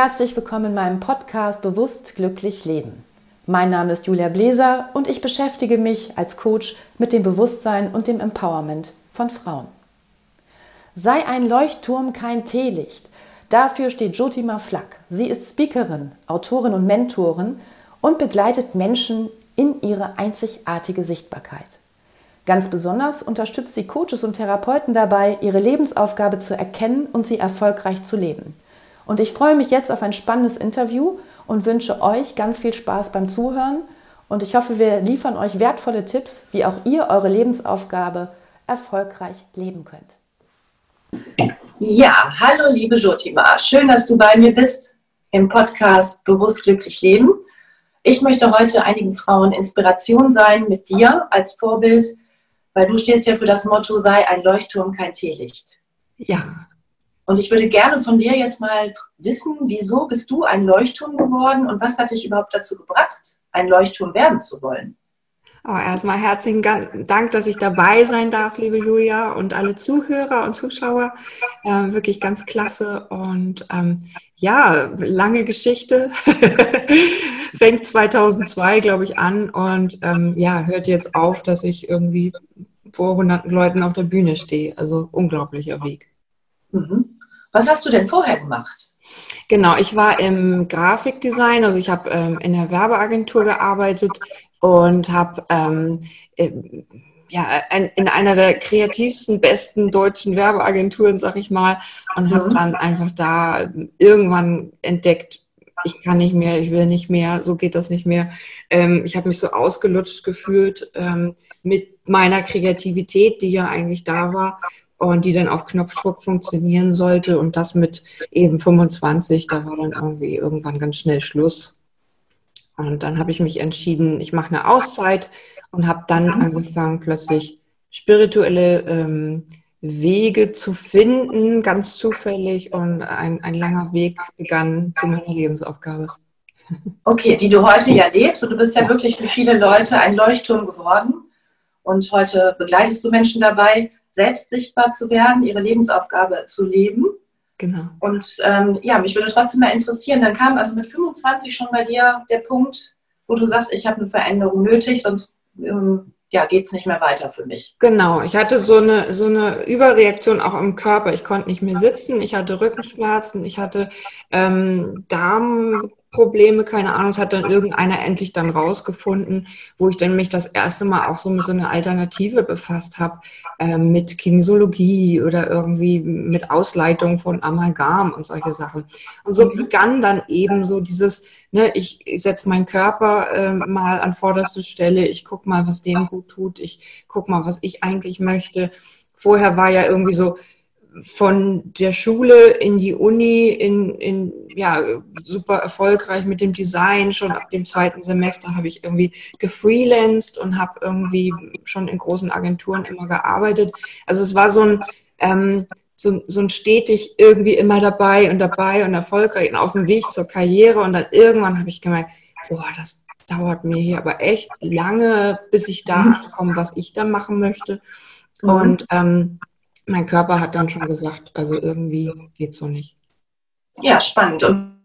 Herzlich willkommen in meinem Podcast Bewusst glücklich leben. Mein Name ist Julia Bläser und ich beschäftige mich als Coach mit dem Bewusstsein und dem Empowerment von Frauen. Sei ein Leuchtturm kein Teelicht. Dafür steht Jotima Flack. Sie ist Speakerin, Autorin und Mentorin und begleitet Menschen in ihre einzigartige Sichtbarkeit. Ganz besonders unterstützt sie Coaches und Therapeuten dabei, ihre Lebensaufgabe zu erkennen und sie erfolgreich zu leben. Und ich freue mich jetzt auf ein spannendes Interview und wünsche euch ganz viel Spaß beim Zuhören. Und ich hoffe, wir liefern euch wertvolle Tipps, wie auch ihr eure Lebensaufgabe erfolgreich leben könnt. Ja, hallo liebe Jotima. Schön, dass du bei mir bist im Podcast Bewusst glücklich leben. Ich möchte heute einigen Frauen Inspiration sein mit dir als Vorbild, weil du stehst ja für das Motto, sei ein Leuchtturm, kein Teelicht. Ja, und ich würde gerne von dir jetzt mal wissen, wieso bist du ein Leuchtturm geworden und was hat dich überhaupt dazu gebracht, ein Leuchtturm werden zu wollen? Oh, erstmal herzlichen Dank, dass ich dabei sein darf, liebe Julia und alle Zuhörer und Zuschauer. Äh, wirklich ganz klasse und ähm, ja, lange Geschichte. Fängt 2002, glaube ich, an und ähm, ja, hört jetzt auf, dass ich irgendwie vor hunderten Leuten auf der Bühne stehe. Also unglaublicher Weg. Mhm. Was hast du denn vorher gemacht? Genau, ich war im Grafikdesign, also ich habe ähm, in der Werbeagentur gearbeitet und habe ähm, äh, ja, ein, in einer der kreativsten, besten deutschen Werbeagenturen, sag ich mal, und habe mhm. dann einfach da irgendwann entdeckt, ich kann nicht mehr, ich will nicht mehr, so geht das nicht mehr. Ähm, ich habe mich so ausgelutscht gefühlt ähm, mit meiner Kreativität, die ja eigentlich da war und die dann auf Knopfdruck funktionieren sollte und das mit eben 25, da war dann irgendwie irgendwann ganz schnell Schluss. Und dann habe ich mich entschieden, ich mache eine Auszeit und habe dann angefangen, plötzlich spirituelle ähm, Wege zu finden, ganz zufällig und ein, ein langer Weg begann zu meiner Lebensaufgabe. Okay, die du heute ja lebst und du bist ja wirklich für viele Leute ein Leuchtturm geworden und heute begleitest du Menschen dabei, selbst sichtbar zu werden, ihre Lebensaufgabe zu leben. Genau. Und ähm, ja, mich würde trotzdem mal interessieren, dann kam also mit 25 schon bei dir der Punkt, wo du sagst, ich habe eine Veränderung nötig, sonst ähm, ja, geht es nicht mehr weiter für mich. Genau, ich hatte so eine, so eine Überreaktion auch im Körper. Ich konnte nicht mehr sitzen, ich hatte Rückenschmerzen, ich hatte ähm, Darm, Probleme, keine Ahnung, es hat dann irgendeiner endlich dann rausgefunden, wo ich dann mich das erste Mal auch so mit so einer Alternative befasst habe, äh, mit Kinesiologie oder irgendwie mit Ausleitung von Amalgam und solche Sachen. Und so begann dann eben so dieses, ne, ich, ich setze meinen Körper äh, mal an vorderste Stelle, ich guck mal, was dem gut tut, ich guck mal, was ich eigentlich möchte. Vorher war ja irgendwie so, von der Schule in die Uni, in, in, ja, super erfolgreich mit dem Design. Schon ab dem zweiten Semester habe ich irgendwie gefreelanced und habe irgendwie schon in großen Agenturen immer gearbeitet. Also es war so ein, ähm, so, so ein stetig irgendwie immer dabei und dabei und erfolgreich und auf dem Weg zur Karriere. Und dann irgendwann habe ich gemerkt, boah, das dauert mir hier aber echt lange, bis ich da ankomme, was ich da machen möchte. Mhm. Und ähm, mein Körper hat dann schon gesagt, also irgendwie geht es so nicht. Ja, spannend. Und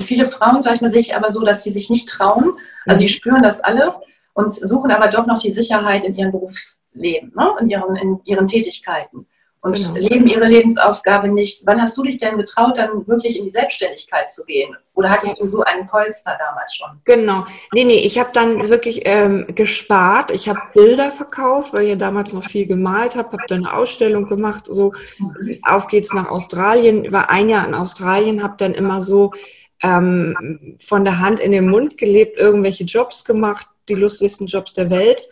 viele Frauen, sag ich mal, sehe ich aber so, dass sie sich nicht trauen. Also sie spüren das alle und suchen aber doch noch die Sicherheit in ihrem Berufsleben, ne? in, ihren, in ihren Tätigkeiten und genau. leben ihre Lebensaufgabe nicht. Wann hast du dich denn getraut, dann wirklich in die Selbstständigkeit zu gehen? Oder hattest du so einen Polster damals schon? Genau. Nee, nee, ich habe dann wirklich ähm, gespart. Ich habe Bilder verkauft, weil ich damals noch viel gemalt habe, habe dann eine Ausstellung gemacht. So, auf geht's nach Australien. War ein Jahr in Australien, habe dann immer so ähm, von der Hand in den Mund gelebt, irgendwelche Jobs gemacht, die lustigsten Jobs der Welt.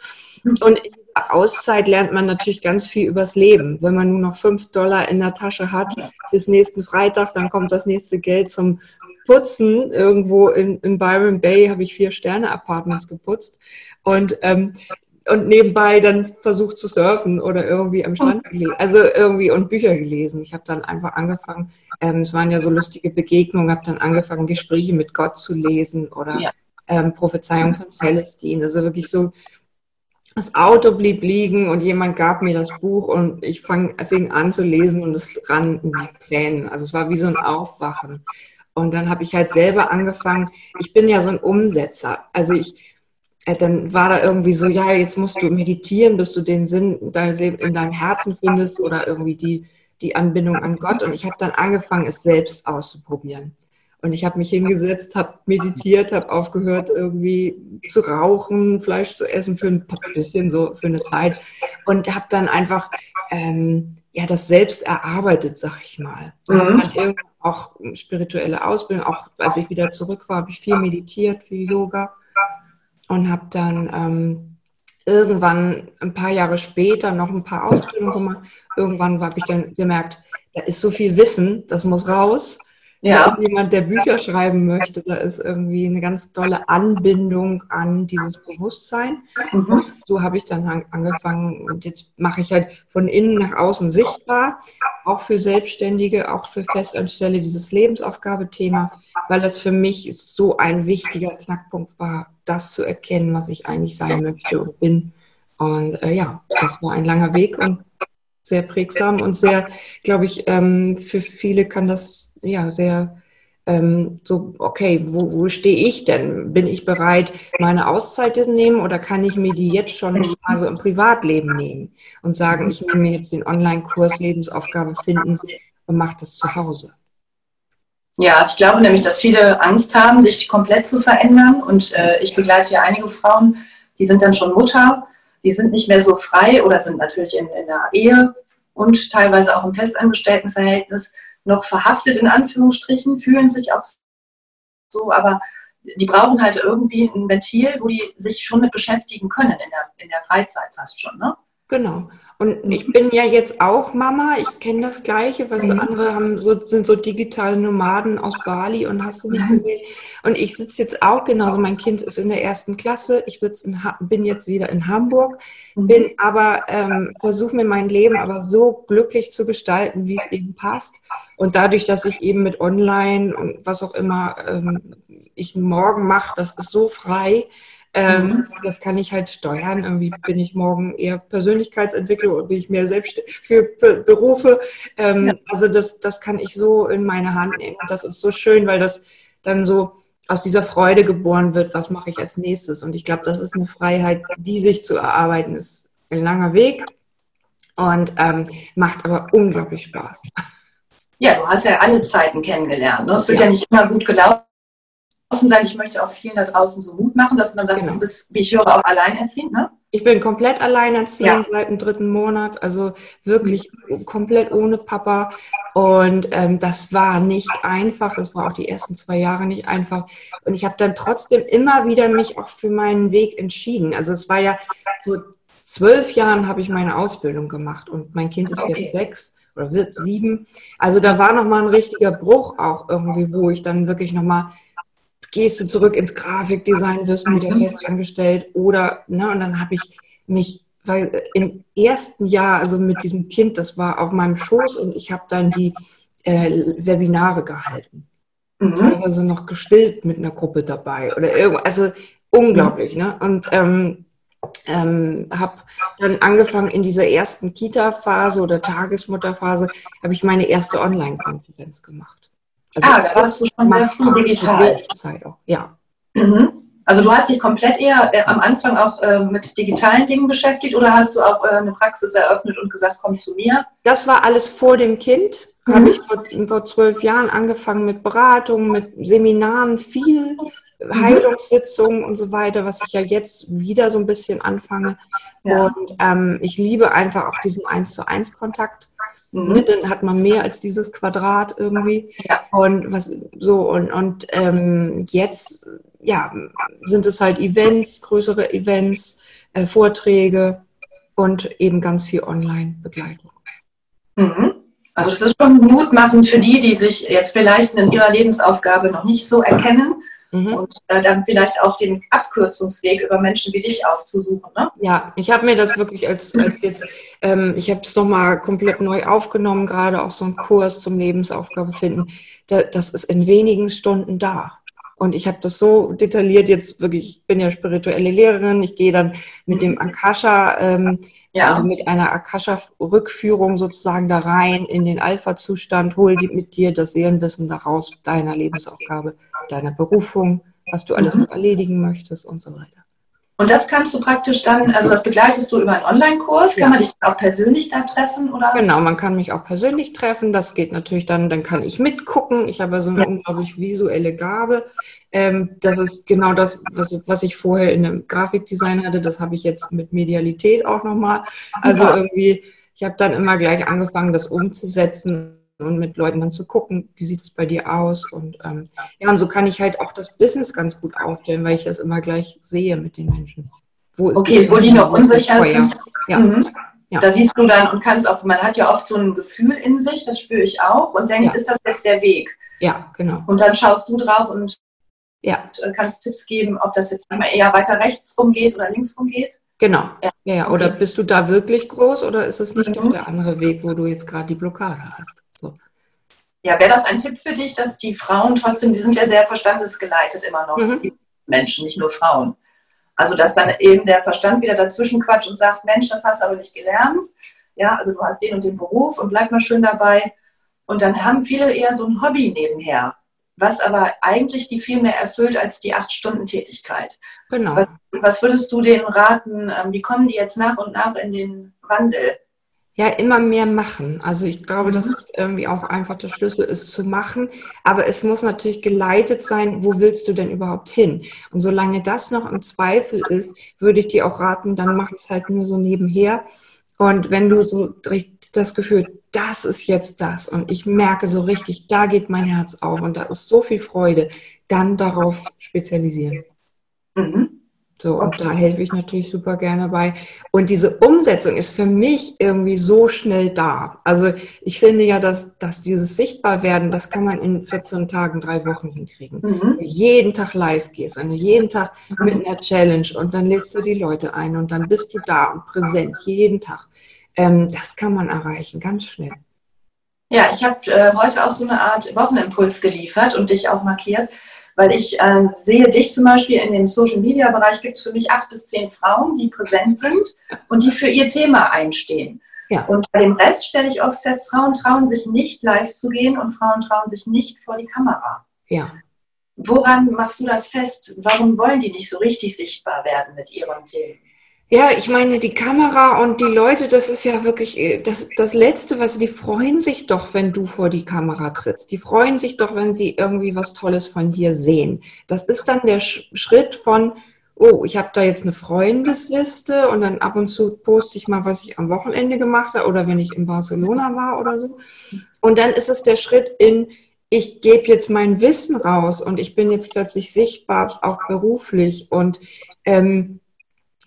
Und ich Auszeit lernt man natürlich ganz viel übers Leben. Wenn man nur noch fünf Dollar in der Tasche hat bis nächsten Freitag, dann kommt das nächste Geld zum Putzen. Irgendwo in, in Byron Bay habe ich vier Sterne-Apartments geputzt und, ähm, und nebenbei dann versucht zu surfen oder irgendwie am Strand gelesen. Also irgendwie und Bücher gelesen. Ich habe dann einfach angefangen, ähm, es waren ja so lustige Begegnungen, habe dann angefangen, Gespräche mit Gott zu lesen oder ja. ähm, Prophezeiung von Celestine. Also wirklich so das Auto blieb liegen und jemand gab mir das Buch und ich fang, fing an zu lesen und es rann in die Tränen. Also es war wie so ein Aufwachen. Und dann habe ich halt selber angefangen, ich bin ja so ein Umsetzer. Also ich, äh, dann war da irgendwie so, ja, jetzt musst du meditieren, bis du den Sinn in deinem Herzen findest oder irgendwie die, die Anbindung an Gott. Und ich habe dann angefangen, es selbst auszuprobieren. Und ich habe mich hingesetzt, habe meditiert, habe aufgehört, irgendwie zu rauchen, Fleisch zu essen für ein bisschen so für eine Zeit und habe dann einfach ähm, ja das selbst erarbeitet, sag ich mal. Mhm. Habe dann irgendwann auch spirituelle Ausbildung, auch als ich wieder zurück war, habe ich viel meditiert, viel Yoga und habe dann ähm, irgendwann ein paar Jahre später noch ein paar Ausbildungen gemacht. Irgendwann habe ich dann gemerkt, da ist so viel Wissen, das muss raus. Ja. Da ist jemand, der Bücher schreiben möchte, da ist irgendwie eine ganz tolle Anbindung an dieses Bewusstsein. Mhm. So habe ich dann angefangen und jetzt mache ich halt von innen nach außen sichtbar, auch für Selbstständige, auch für Festanstelle dieses Lebensaufgabethema, weil das für mich so ein wichtiger Knackpunkt war, das zu erkennen, was ich eigentlich sein möchte und bin. Und äh, ja, das war ein langer Weg und sehr prägsam und sehr, glaube ich, ähm, für viele kann das ja sehr ähm, so, okay, wo, wo stehe ich denn? Bin ich bereit, meine Auszeit zu nehmen oder kann ich mir die jetzt schon mal so im Privatleben nehmen und sagen, ich nehme mir jetzt den Online-Kurs Lebensaufgabe finden und mache das zu Hause? Ja, ich glaube nämlich, dass viele Angst haben, sich komplett zu verändern. Und äh, ich begleite ja einige Frauen, die sind dann schon Mutter die sind nicht mehr so frei oder sind natürlich in, in der Ehe und teilweise auch im festangestellten Verhältnis noch verhaftet in Anführungsstrichen, fühlen sich auch so, aber die brauchen halt irgendwie ein Ventil, wo die sich schon mit beschäftigen können in der, in der Freizeit fast schon. Ne? Genau. Und ich bin ja jetzt auch Mama. Ich kenne das Gleiche, was mhm. andere haben, so, sind so digitale Nomaden aus Bali und hast du nicht gesehen. Und ich sitze jetzt auch genauso. Mein Kind ist in der ersten Klasse. Ich in, bin jetzt wieder in Hamburg, mhm. bin aber, ähm, versuche mir mein Leben aber so glücklich zu gestalten, wie es eben passt. Und dadurch, dass ich eben mit Online und was auch immer ähm, ich morgen mache, das ist so frei ähm, mhm. Das kann ich halt steuern. Irgendwie bin ich morgen eher Persönlichkeitsentwickler oder bin ich mehr selbst für Berufe. Ähm, ja. Also das, das kann ich so in meine Hand nehmen. Und das ist so schön, weil das dann so aus dieser Freude geboren wird, was mache ich als nächstes. Und ich glaube, das ist eine Freiheit, die sich zu erarbeiten, ist ein langer Weg und ähm, macht aber unglaublich Spaß. Ja, du hast ja alle Zeiten kennengelernt. Ne? Es wird ja. ja nicht immer gut gelaufen offen sein. Ich möchte auch vielen da draußen so Mut machen, dass man sagt, genau. du bist, wie ich höre, auch alleinerziehend, ne? Ich bin komplett alleinerziehend ja. seit dem dritten Monat, also wirklich komplett ohne Papa. Und ähm, das war nicht einfach. Das war auch die ersten zwei Jahre nicht einfach. Und ich habe dann trotzdem immer wieder mich auch für meinen Weg entschieden. Also es war ja vor zwölf Jahren habe ich meine Ausbildung gemacht und mein Kind ist okay. jetzt sechs oder wird sieben. Also da war noch mal ein richtiger Bruch auch irgendwie, wo ich dann wirklich noch mal gehst du zurück ins Grafikdesign, wirst wieder fest angestellt oder, ne, und dann habe ich mich, weil im ersten Jahr, also mit diesem Kind, das war auf meinem Schoß und ich habe dann die äh, Webinare gehalten. Mhm. Teilweise noch gestillt mit einer Gruppe dabei oder irgendwas, also unglaublich, ne? Und ähm, ähm, habe dann angefangen in dieser ersten Kita-Phase oder Tagesmutterphase, habe ich meine erste Online-Konferenz gemacht. Also ah, da warst du schon sehr früh digital. Zeit auch, ja. Mhm. Also du hast dich komplett eher äh, am Anfang auch äh, mit digitalen Dingen beschäftigt oder hast du auch äh, eine Praxis eröffnet und gesagt, komm zu mir? Das war alles vor dem Kind. Mhm. Habe ich vor, vor zwölf Jahren angefangen mit Beratungen, mit Seminaren, viel mhm. Heilungssitzungen und so weiter, was ich ja jetzt wieder so ein bisschen anfange. Ja. Und ähm, ich liebe einfach auch diesen Eins zu eins Kontakt. Mhm. Dann hat man mehr als dieses Quadrat irgendwie. Ja. Und was so und, und ähm, jetzt ja, sind es halt Events, größere Events, äh, Vorträge und eben ganz viel Online-Begleitung. Mhm. Also das ist schon Mut machen für die, die sich jetzt vielleicht in ihrer Lebensaufgabe noch nicht so erkennen Mhm. Und äh, dann vielleicht auch den Abkürzungsweg über Menschen wie dich aufzusuchen. Ne? Ja, ich habe mir das wirklich als, als jetzt, ähm, ich habe es nochmal komplett neu aufgenommen, gerade auch so ein Kurs zum Lebensaufgabe finden. Da, das ist in wenigen Stunden da. Und ich habe das so detailliert jetzt wirklich, ich bin ja spirituelle Lehrerin, ich gehe dann mit dem Akasha, ähm, ja. also mit einer Akasha-Rückführung sozusagen da rein in den Alpha-Zustand, hol mit dir das Seelenwissen daraus, deiner Lebensaufgabe, deiner Berufung, was du alles mhm. erledigen möchtest und so weiter. Und das kannst du praktisch dann, also das begleitest du über einen Online-Kurs. Kann man dich auch persönlich da treffen? Oder? Genau, man kann mich auch persönlich treffen. Das geht natürlich dann, dann kann ich mitgucken. Ich habe so eine unglaublich visuelle Gabe. Ähm, das ist genau das, was, was ich vorher in einem Grafikdesign hatte. Das habe ich jetzt mit Medialität auch nochmal. Also irgendwie, ich habe dann immer gleich angefangen, das umzusetzen und mit Leuten dann zu gucken, wie sieht es bei dir aus. Und ähm, ja, und so kann ich halt auch das Business ganz gut aufstellen, weil ich das immer gleich sehe mit den Menschen. Wo okay, wo die noch unsicher sind. Ja. Mhm. ja. Da siehst du dann und kannst auch, man hat ja oft so ein Gefühl in sich, das spüre ich auch, und denkt, ja. ist das jetzt der Weg? Ja, genau. Und dann schaust du drauf und ja. Äh, kannst Tipps geben, ob das jetzt eher weiter rechts rumgeht oder links rumgeht. Genau. Ja, ja. Oder okay. bist du da wirklich groß oder ist es nicht mhm. doch der andere Weg, wo du jetzt gerade die Blockade hast? Ja, wäre das ein Tipp für dich, dass die Frauen trotzdem, die sind ja sehr verstandesgeleitet immer noch, mhm. die Menschen, nicht nur Frauen. Also, dass dann eben der Verstand wieder dazwischen quatscht und sagt, Mensch, das hast du aber nicht gelernt. Ja, also du hast den und den Beruf und bleib mal schön dabei. Und dann haben viele eher so ein Hobby nebenher was aber eigentlich die viel mehr erfüllt als die acht Stunden Tätigkeit. Genau. Was, was würdest du denen raten? Ähm, wie kommen die jetzt nach und nach in den Wandel? Ja, immer mehr machen. Also ich glaube, mhm. dass es irgendwie auch einfach der Schlüssel ist zu machen. Aber es muss natürlich geleitet sein, wo willst du denn überhaupt hin? Und solange das noch im Zweifel ist, würde ich dir auch raten, dann mach es halt nur so nebenher. Und wenn du so das Gefühl, das ist jetzt das und ich merke so richtig, da geht mein Herz auf und da ist so viel Freude, dann darauf spezialisieren. Mhm. So, und da helfe ich natürlich super gerne bei. Und diese Umsetzung ist für mich irgendwie so schnell da. Also ich finde ja, dass, dass dieses Sichtbarwerden, das kann man in 14 Tagen, drei Wochen hinkriegen. Mhm. Jeden Tag live gehst und jeden Tag mit einer Challenge und dann lädst du die Leute ein und dann bist du da und präsent, jeden Tag. Ähm, das kann man erreichen, ganz schnell. Ja, ich habe äh, heute auch so eine Art Wochenimpuls geliefert und dich auch markiert, weil ich äh, sehe dich zum Beispiel in dem Social Media Bereich gibt es für mich acht bis zehn Frauen, die präsent sind und die für ihr Thema einstehen. Ja. Und bei dem Rest stelle ich oft fest, Frauen trauen sich nicht live zu gehen und Frauen trauen sich nicht vor die Kamera. Ja. Woran machst du das fest? Warum wollen die nicht so richtig sichtbar werden mit ihren Themen? Ja, ich meine, die Kamera und die Leute, das ist ja wirklich äh, das, das Letzte, was die freuen sich doch, wenn du vor die Kamera trittst. Die freuen sich doch, wenn sie irgendwie was Tolles von dir sehen. Das ist dann der Schritt von, oh, ich habe da jetzt eine Freundesliste und dann ab und zu poste ich mal, was ich am Wochenende gemacht habe oder wenn ich in Barcelona war oder so. Und dann ist es der Schritt in, ich gebe jetzt mein Wissen raus und ich bin jetzt plötzlich sichtbar, auch beruflich und ähm,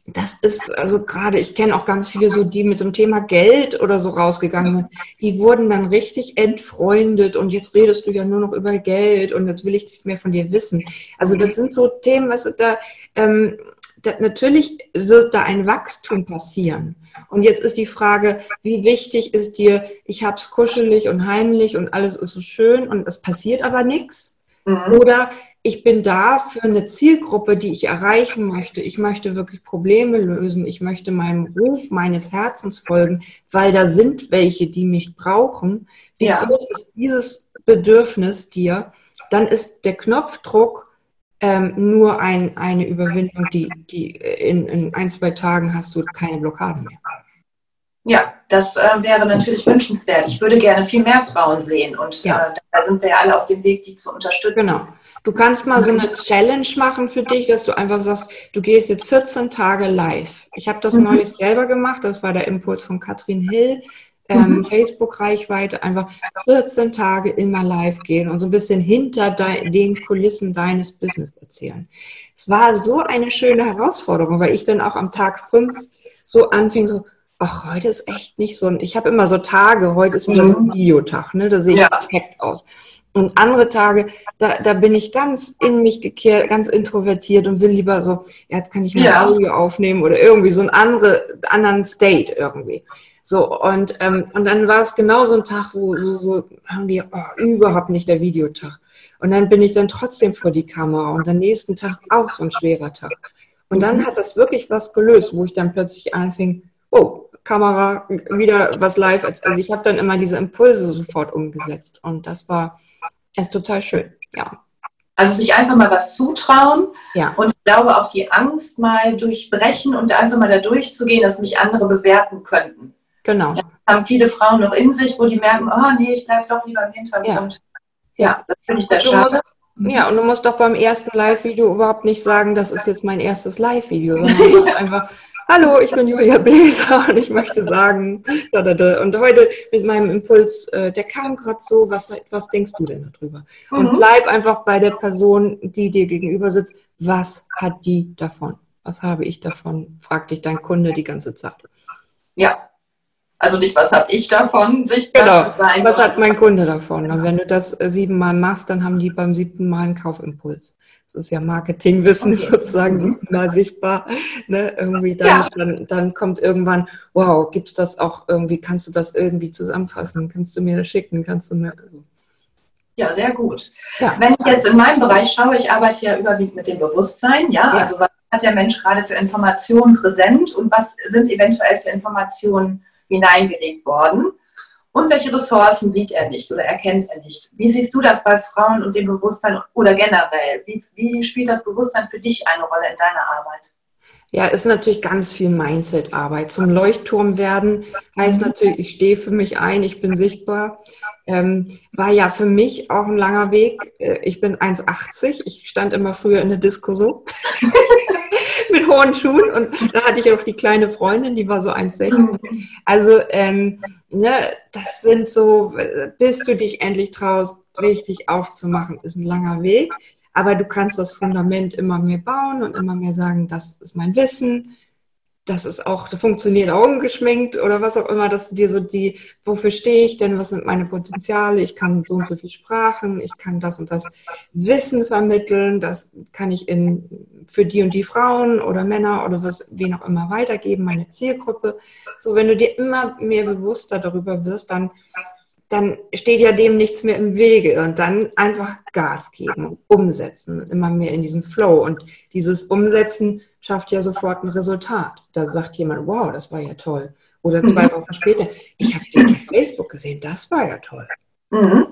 das ist also gerade, ich kenne auch ganz viele so, die mit so einem Thema Geld oder so rausgegangen sind, die wurden dann richtig entfreundet und jetzt redest du ja nur noch über Geld und jetzt will ich nichts mehr von dir wissen. Also das sind so Themen, was da, ähm, da, natürlich wird da ein Wachstum passieren. Und jetzt ist die Frage, wie wichtig ist dir, ich hab's kuschelig und heimlich und alles ist so schön und es passiert aber nichts? Mhm. Oder ich bin da für eine Zielgruppe, die ich erreichen möchte. Ich möchte wirklich Probleme lösen. Ich möchte meinem Ruf meines Herzens folgen, weil da sind welche, die mich brauchen. Wie ja. groß ist dieses Bedürfnis dir? Dann ist der Knopfdruck ähm, nur ein, eine Überwindung, die, die in, in ein, zwei Tagen hast du keine Blockade mehr. Ja, das äh, wäre natürlich wünschenswert. Ich würde gerne viel mehr Frauen sehen und ja. äh, da sind wir ja alle auf dem Weg, die zu unterstützen. Genau. Du kannst mal so eine Challenge machen für dich, dass du einfach sagst, du gehst jetzt 14 Tage live. Ich habe das mhm. neulich selber gemacht, das war der Impuls von Katrin Hill. Ähm, mhm. Facebook-Reichweite, einfach 14 Tage immer live gehen und so ein bisschen hinter den Kulissen deines Business erzählen. Es war so eine schöne Herausforderung, weil ich dann auch am Tag 5 so anfing, so, ach, heute ist echt nicht so ein, ich habe immer so Tage, heute ist wieder so ein mhm. Videotag, ne? da sehe ich ja. perfekt aus. Und andere Tage, da, da bin ich ganz in mich gekehrt, ganz introvertiert und will lieber so, ja, jetzt kann ich mal ja. Audio aufnehmen oder irgendwie so einen andere, anderen State irgendwie. So, und, ähm, und dann war es genau so ein Tag, wo so, so irgendwie, oh, überhaupt nicht der Videotag. Und dann bin ich dann trotzdem vor die Kamera und am nächsten Tag auch so ein schwerer Tag. Und dann mhm. hat das wirklich was gelöst, wo ich dann plötzlich anfing, oh, Kamera, wieder was live. Also ich habe dann immer diese Impulse sofort umgesetzt. Und das war ist total schön, ja. Also sich einfach mal was zutrauen. Ja. Und ich glaube auch die Angst mal durchbrechen und einfach mal da durchzugehen, dass mich andere bewerten könnten. Genau. Das haben viele Frauen noch in sich, wo die merken, oh nee, ich bleibe doch lieber im Hintergrund. Ja, ja das finde ich sehr schade. Ja, und du musst doch beim ersten Live-Video überhaupt nicht sagen, das ist jetzt mein erstes Live-Video, sondern du musst einfach, hallo, ich bin Julia Bläser und ich möchte sagen, und heute mit meinem Impuls, äh, der kam gerade so, was, was denkst du denn darüber? Mhm. Und bleib einfach bei der Person, die dir gegenüber sitzt, was hat die davon? Was habe ich davon? Fragt dich dein Kunde die ganze Zeit. Ja, also nicht, was habe ich davon, sichtbar genau. Sein, was hat mein Kunde davon? Und wenn du das äh, siebenmal machst, dann haben die beim siebten Mal einen Kaufimpuls. Das ist ja Marketingwissen okay. sozusagen siebenmal sichtbar. Ne? Irgendwie dann, ja. dann, dann kommt irgendwann, wow, gibt es das auch irgendwie, kannst du das irgendwie zusammenfassen? Kannst du mir das schicken? Kannst du mir. Also. Ja, sehr gut. Ja. Wenn ich jetzt in meinem Bereich schaue, ich arbeite ja überwiegend mit dem Bewusstsein, ja, ja. also was hat der Mensch gerade für Informationen präsent und was sind eventuell für Informationen hineingelegt worden? Und welche Ressourcen sieht er nicht oder erkennt er nicht? Wie siehst du das bei Frauen und dem Bewusstsein oder generell? Wie, wie spielt das Bewusstsein für dich eine Rolle in deiner Arbeit? Ja, ist natürlich ganz viel Mindset-Arbeit. Zum Leuchtturm werden heißt natürlich, ich stehe für mich ein, ich bin sichtbar. Ähm, war ja für mich auch ein langer Weg. Äh, ich bin 1,80. Ich stand immer früher in der Disco so. mit hohen Schuhen und da hatte ich auch die kleine Freundin, die war so 1,60. Also ähm, ne, das sind so, bis du dich endlich traust, richtig aufzumachen, ist ein langer Weg. Aber du kannst das Fundament immer mehr bauen und immer mehr sagen, das ist mein Wissen, das ist auch, das funktioniert auch ungeschminkt oder was auch immer, dass du dir so die, wofür stehe ich denn, was sind meine Potenziale, ich kann so und so viel Sprachen, ich kann das und das Wissen vermitteln, das kann ich in, für die und die Frauen oder Männer oder was, wen auch immer weitergeben, meine Zielgruppe. So, wenn du dir immer mehr bewusster darüber wirst, dann, dann steht ja dem nichts mehr im Wege und dann einfach Gas geben, umsetzen und immer mehr in diesem Flow und dieses Umsetzen, schafft ja sofort ein Resultat. Da sagt jemand, wow, das war ja toll. Oder zwei mhm. Wochen später, ich habe den auf Facebook gesehen, das war ja toll. Mhm.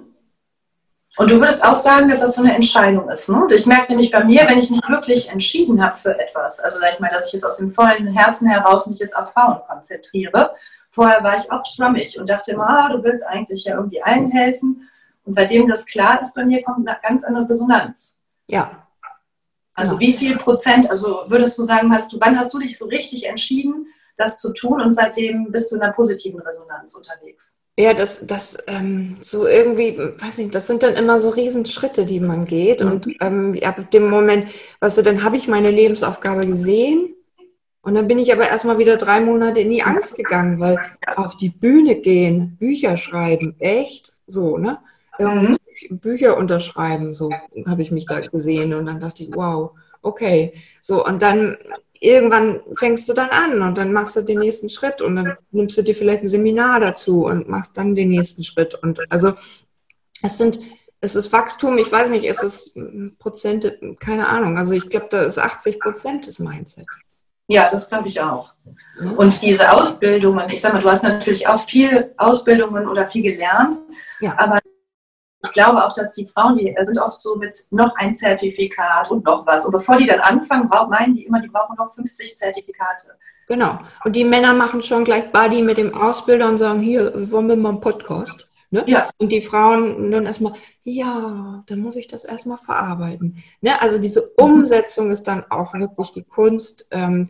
Und du würdest auch sagen, dass das so eine Entscheidung ist. Ne? Ich merke nämlich bei mir, wenn ich mich wirklich entschieden habe für etwas, also sag ich mal, dass ich jetzt aus dem vollen Herzen heraus mich jetzt auf Frauen konzentriere. Vorher war ich auch schwammig und dachte immer, ah, du willst eigentlich ja irgendwie allen helfen. Und seitdem das klar ist bei mir, kommt eine ganz andere Resonanz. Ja, also wie viel Prozent, also würdest du sagen, hast du, wann hast du dich so richtig entschieden, das zu tun und seitdem bist du in einer positiven Resonanz unterwegs? Ja, das, das ähm, so irgendwie, weiß nicht, das sind dann immer so Riesenschritte, die man geht. Mhm. Und ähm, ab dem Moment, weißt du, dann habe ich meine Lebensaufgabe gesehen und dann bin ich aber erstmal wieder drei Monate in die Angst gegangen, weil auf die Bühne gehen, Bücher schreiben, echt so, ne? Mhm. Bücher unterschreiben, so habe ich mich da gesehen und dann dachte ich, wow, okay. So, und dann irgendwann fängst du dann an und dann machst du den nächsten Schritt und dann nimmst du dir vielleicht ein Seminar dazu und machst dann den nächsten Schritt. Und also es sind, es ist Wachstum, ich weiß nicht, es ist Prozente, keine Ahnung. Also ich glaube, da ist 80 Prozent des Mindset. Ja, das glaube ich auch. Und diese Ausbildungen, ich sag mal, du hast natürlich auch viel Ausbildungen oder viel gelernt, ja. aber ich glaube auch, dass die Frauen, die sind oft so mit noch ein Zertifikat und noch was. Und bevor die dann anfangen, meinen die immer, die brauchen noch 50 Zertifikate. Genau. Und die Männer machen schon gleich Buddy mit dem Ausbilder und sagen, hier, wollen wir mal einen Podcast? Ne? Ja. Und die Frauen dann erstmal, ja, dann muss ich das erstmal verarbeiten. Ne? Also diese Umsetzung ist dann auch wirklich die Kunst, ähm,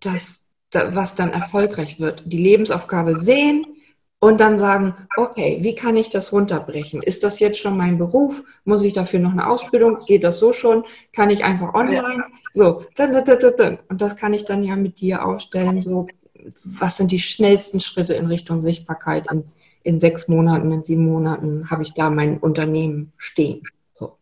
das, was dann erfolgreich wird. Die Lebensaufgabe sehen, und dann sagen, okay, wie kann ich das runterbrechen? Ist das jetzt schon mein Beruf? Muss ich dafür noch eine Ausbildung? Geht das so schon? Kann ich einfach online? So, und das kann ich dann ja mit dir aufstellen. So, was sind die schnellsten Schritte in Richtung Sichtbarkeit? In, in sechs Monaten, in sieben Monaten habe ich da mein Unternehmen stehen. So.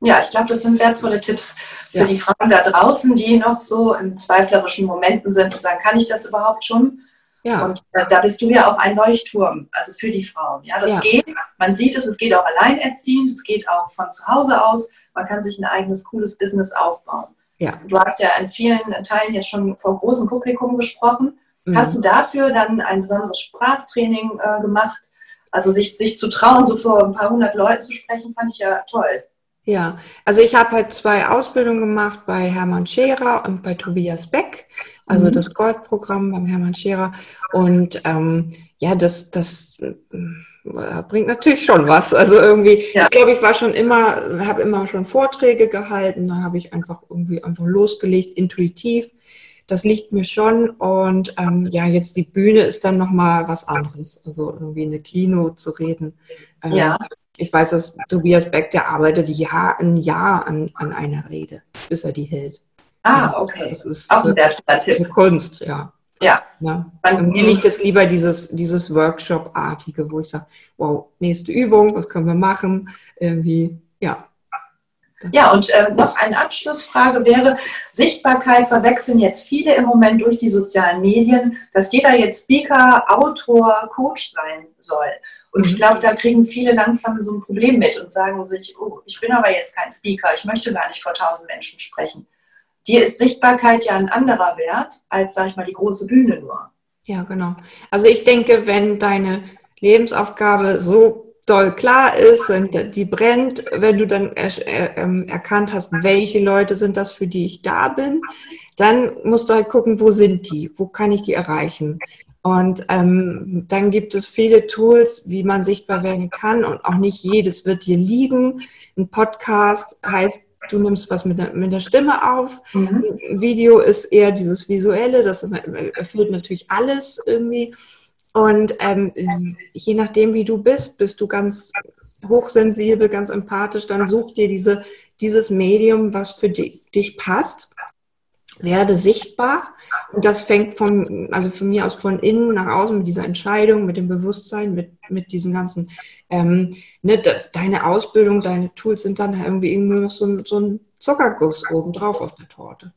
Ja, ich glaube, das sind wertvolle Tipps für ja. die Frauen da draußen, die noch so in zweiflerischen Momenten sind und sagen, kann ich das überhaupt schon? Ja. Und äh, da bist du ja auch ein Leuchtturm, also für die Frauen. Ja, das ja. geht. Man sieht es, es geht auch alleinerziehend, es geht auch von zu Hause aus. Man kann sich ein eigenes cooles Business aufbauen. Ja. Du hast ja in vielen Teilen jetzt schon vor großem Publikum gesprochen. Mhm. Hast du dafür dann ein besonderes Sprachtraining äh, gemacht? Also sich, sich zu trauen, so vor ein paar hundert Leuten zu sprechen, fand ich ja toll. Ja, also ich habe halt zwei Ausbildungen gemacht bei Hermann Scherer und bei Tobias Beck, also mhm. das Goldprogramm beim Hermann Scherer. Und ähm, ja, das, das äh, bringt natürlich schon was. Also irgendwie, ja. ich glaube, ich war schon immer, habe immer schon Vorträge gehalten, da habe ich einfach irgendwie einfach losgelegt, intuitiv das liegt mir schon. Und ähm, ja, jetzt die Bühne ist dann nochmal was anderes. Also irgendwie eine Kino zu reden. Ähm, ja. Ich weiß, dass Tobias Beck, der arbeitet Jahr, ein Jahr an, an einer Rede, bis er die hält. Ah, also, okay. Das ist auch ein sehr Tipp. Kunst, ja. Ja. ja. mir liegt es lieber dieses, dieses Workshop-artige, wo ich sage, wow, nächste Übung, was können wir machen? Irgendwie, ja. Ja, und äh, noch eine Abschlussfrage wäre, Sichtbarkeit verwechseln jetzt viele im Moment durch die sozialen Medien, dass jeder jetzt Speaker, Autor, Coach sein soll. Und ich mhm. glaube, da kriegen viele langsam so ein Problem mit und sagen sich, oh, ich bin aber jetzt kein Speaker, ich möchte gar nicht vor tausend Menschen sprechen. Dir ist Sichtbarkeit ja ein anderer Wert als, sag ich mal, die große Bühne nur. Ja, genau. Also ich denke, wenn deine Lebensaufgabe so doll klar ist und die brennt, wenn du dann er, ähm, erkannt hast, welche Leute sind das, für die ich da bin, dann musst du halt gucken, wo sind die, wo kann ich die erreichen. Und ähm, dann gibt es viele Tools, wie man sichtbar werden kann und auch nicht jedes wird dir liegen. Ein Podcast heißt, du nimmst was mit der, mit der Stimme auf. Mhm. Ein Video ist eher dieses Visuelle, das erfüllt natürlich alles irgendwie. Und ähm, je nachdem, wie du bist, bist du ganz hochsensibel, ganz empathisch, dann such dir diese, dieses Medium, was für dich, dich passt. Werde sichtbar. Und das fängt von, also von mir aus von innen nach außen mit dieser Entscheidung, mit dem Bewusstsein, mit, mit diesen ganzen, ähm, ne, deine Ausbildung, deine Tools sind dann irgendwie irgendwie noch so, so ein Zuckerguss obendrauf auf der Torte.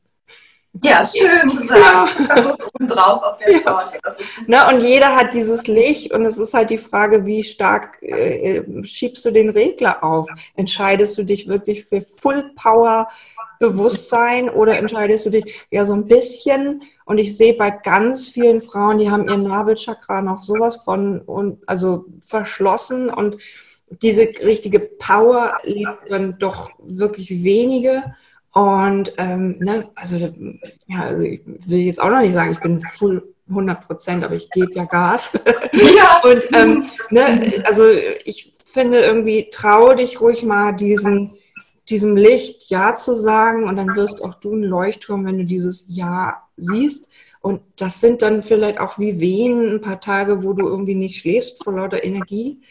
Ja, schön gesagt. Ja. auf der Torte. Ja. und jeder hat dieses Licht und es ist halt die Frage, wie stark äh, schiebst du den Regler auf? Entscheidest du dich wirklich für Full Power Bewusstsein oder entscheidest du dich ja so ein bisschen? Und ich sehe bei ganz vielen Frauen, die haben ihr Nabelchakra noch sowas von und also verschlossen und diese richtige Power liegt dann doch wirklich wenige. Und ähm, ne, also, ja, also ich will jetzt auch noch nicht sagen, ich bin full 100 Prozent, aber ich gebe ja Gas. Ja. und ähm, ne, also ich finde irgendwie, trau dich ruhig mal diesem, diesem Licht Ja zu sagen und dann wirst auch du ein Leuchtturm, wenn du dieses Ja siehst. Und das sind dann vielleicht auch wie Wehen ein paar Tage, wo du irgendwie nicht schläfst vor lauter Energie.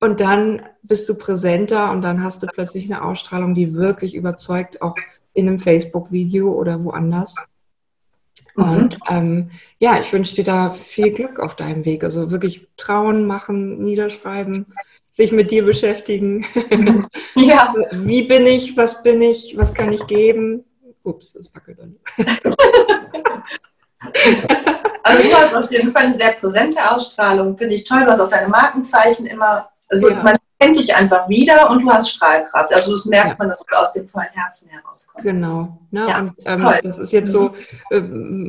Und dann bist du präsenter und dann hast du plötzlich eine Ausstrahlung, die wirklich überzeugt, auch in einem Facebook-Video oder woanders. Mhm. Und ähm, ja, ich wünsche dir da viel Glück auf deinem Weg. Also wirklich trauen, machen, niederschreiben, sich mit dir beschäftigen. Ja. Wie bin ich? Was bin ich? Was kann ich geben? Ups, das wackelt dann. Also du hast auf jeden Fall eine sehr präsente Ausstrahlung. Finde ich toll. Du hast auch deine Markenzeichen immer also ja. man kennt dich einfach wieder und du hast Strahlkraft. Also das merkt ja. man, dass es aus dem vollen Herzen herauskommt. Genau. Ne? Ja, und ähm, das ist jetzt so, äh,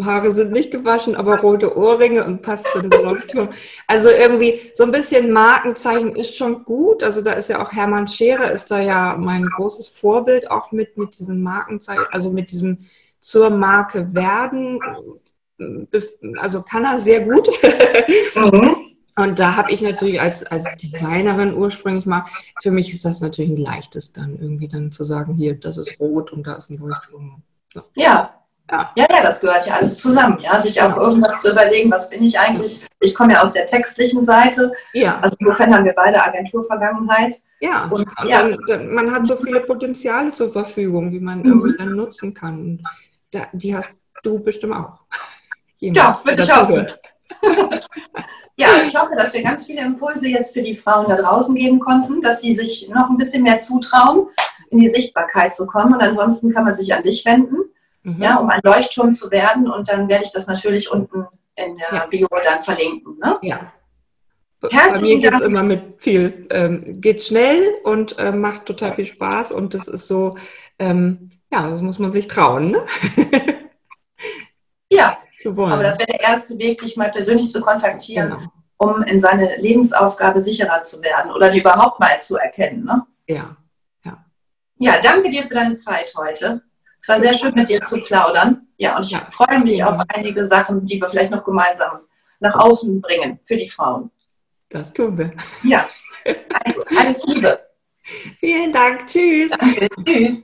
Haare sind nicht gewaschen, aber rote Ohrringe und passt zu dem Leuchtturm. Also irgendwie so ein bisschen Markenzeichen ist schon gut. Also da ist ja auch Hermann Scherer, ist da ja mein großes Vorbild auch mit, mit diesem Markenzeichen, also mit diesem zur Marke werden. Also kann er sehr gut. Mhm. Und da habe ich natürlich als, als Designerin ursprünglich mal, für mich ist das natürlich ein leichtes dann irgendwie dann zu sagen, hier, das ist rot und da ist ein Leuchtturm. Ja. ja. Ja. ja, das gehört ja alles zusammen, ja, sich auch irgendwas zu überlegen, was bin ich eigentlich? Ich komme ja aus der textlichen Seite, ja. also insofern haben wir beide Agenturvergangenheit. Ja, und, und ja. Dann, man hat so viele Potenziale zur Verfügung, wie man mhm. irgendwie dann nutzen kann. Und da, die hast du bestimmt auch. Jemand, ja, würde ich auch. Ja, ich hoffe, dass wir ganz viele Impulse jetzt für die Frauen da draußen geben konnten, dass sie sich noch ein bisschen mehr zutrauen, in die Sichtbarkeit zu kommen. Und ansonsten kann man sich an dich wenden, mhm. ja, um ein Leuchtturm zu werden. Und dann werde ich das natürlich unten in der Ja. Bio dann verlinken. Ne? Ja. Bei Herzlichen mir geht es immer mit viel, ähm, geht schnell und ähm, macht total viel Spaß und das ist so, ähm, ja, das muss man sich trauen, ne? Ja, zu wollen. aber das wäre der erste Weg, dich mal persönlich zu kontaktieren, genau. um in seine Lebensaufgabe sicherer zu werden oder die überhaupt mal zu erkennen. Ne? Ja. Ja, danke dir für deine Zeit heute. Es war sehr schön, mit dir zu plaudern. Ja, und ich Ja. freue mich Ja. auf einige Sachen, die wir vielleicht noch gemeinsam nach außen bringen für die Frauen. Das tun wir. Ja, also alles Liebe. Vielen Dank. Tschüss. Danke. Tschüss.